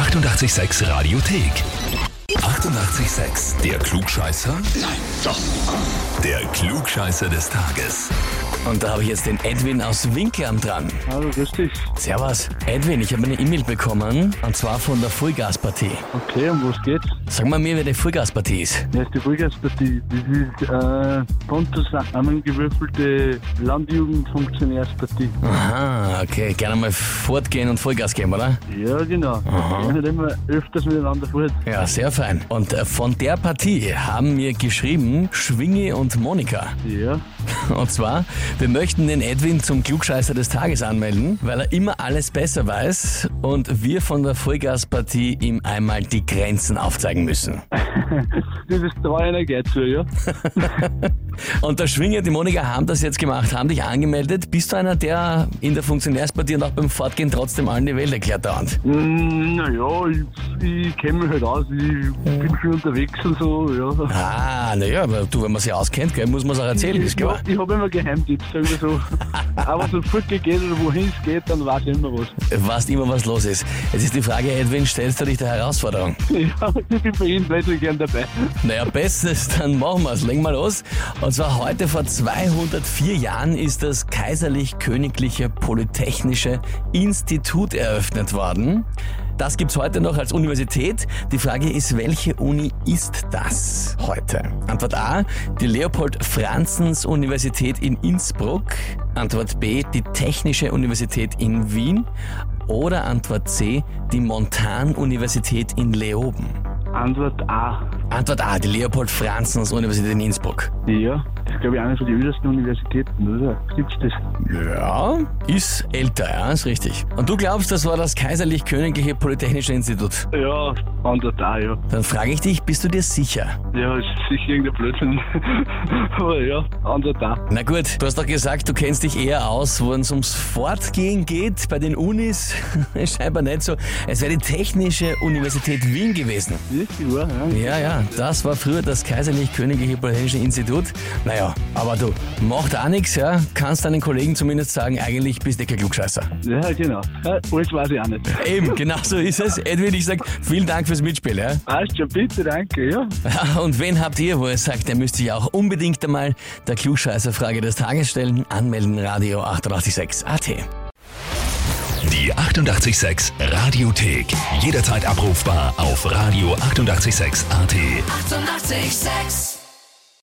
886 Radiothek. 88,6. Der Klugscheißer? Nein, doch. Der Klugscheißer des Tages. Und da habe ich jetzt den Edwin aus Winklam dran. Hallo, grüß dich. Servus. Edwin, ich habe eine E-Mail bekommen, und zwar von der Vollgaspartie. Okay, um was geht's? Sag mal mir, wer die Vollgaspartie ist. Das ist die Vollgaspartie. Das ist äh, von zusammengewürfelte Landjugendfunktionärspartie. Aha, okay. Gerne mal fortgehen und Vollgas geben, oder? Ja, genau. Wir sind immer öfters miteinander fort. Ja, sehr fein. Und äh, von der Partie haben mir geschrieben Schwingi und Monika. Ja. Und zwar, wir möchten den Edwin zum Klugscheißer des Tages anmelden, weil er immer alles besser weiß und wir von der Vollgaspartie ihm einmal die Grenzen aufzeigen müssen. das ist geht zu, ja. Und der Schwingi und die Monika haben das jetzt gemacht, haben dich angemeldet. Bist du einer, der in der Funktionärspartie und auch beim Fortgehen trotzdem allen die Welt erklärt dauernd? Mm, Naja, ich, ich kenne mich halt aus. Ich bin viel unterwegs und so, ja. Ah, naja, aber du, wenn man sich auskennt, gell, muss man es auch erzählen, ist klar. ich habe immer Geheimtipps, sagen wir so. Aber so fort geht oder wohin es geht, dann weiß ich immer was. Weißt immer, was los ist. Jetzt ist die Frage, Edwin, stellst du dich der Herausforderung? Ja, ich bin bei Ihnen plötzlich gern dabei. Naja, bestes, dann machen wir's. Legen wir los. Und zwar heute vor 204 Jahren ist das Kaiserlich-Königliche Polytechnische Institut eröffnet worden. Das gibt's heute noch als Universität. Die Frage ist, welche Uni ist das heute? Antwort A, die Leopold-Franzens-Universität in Innsbruck. Antwort B, die Technische Universität in Wien. Oder Antwort C, die Montan-Universität in Leoben. Antwort A. Antwort A, die Leopold-Franzens-Universität in Innsbruck. Ja, ist glaube ich eine von den ältesten Universitäten, oder? Gibt's das? Ja, ist älter, ja, ist richtig. Und du glaubst, das war das Kaiserlich-Königliche Polytechnische Institut? Ja, Antwort A, ja. Dann frage ich dich, bist du dir sicher? Ja, ist sicher irgendein Blödsinn. Aber ja, Antwort A. Na gut, du hast doch gesagt, du kennst dich eher aus, wo es ums Fortgehen geht bei den Unis. Scheinbar nicht so. Es wäre die Technische Universität Wien gewesen. Wirklich Ja, ja? ja, das war früher das Kaiserlich-Königliche Polytechnische Institut. Naja, aber du, macht auch nichts, ja. Kannst deinen Kollegen zumindest sagen, eigentlich bist du kein Klugscheißer. Ja, genau. Ja, alles weiß ich auch nicht. Eben, genau so ist es. Edwin, ich sag vielen Dank fürs Mitspiel, ja. Passt schon, bitte, danke, ja. Und wen habt ihr, wo ihr sagt, ihr müsst sich auch unbedingt einmal der Klugscheißer-Frage des Tages stellen? Anmelden, Radio 886 AT. Die 88,6 Radiothek. Jederzeit abrufbar auf radio886.at. 88,6. Eighty-eight, sex.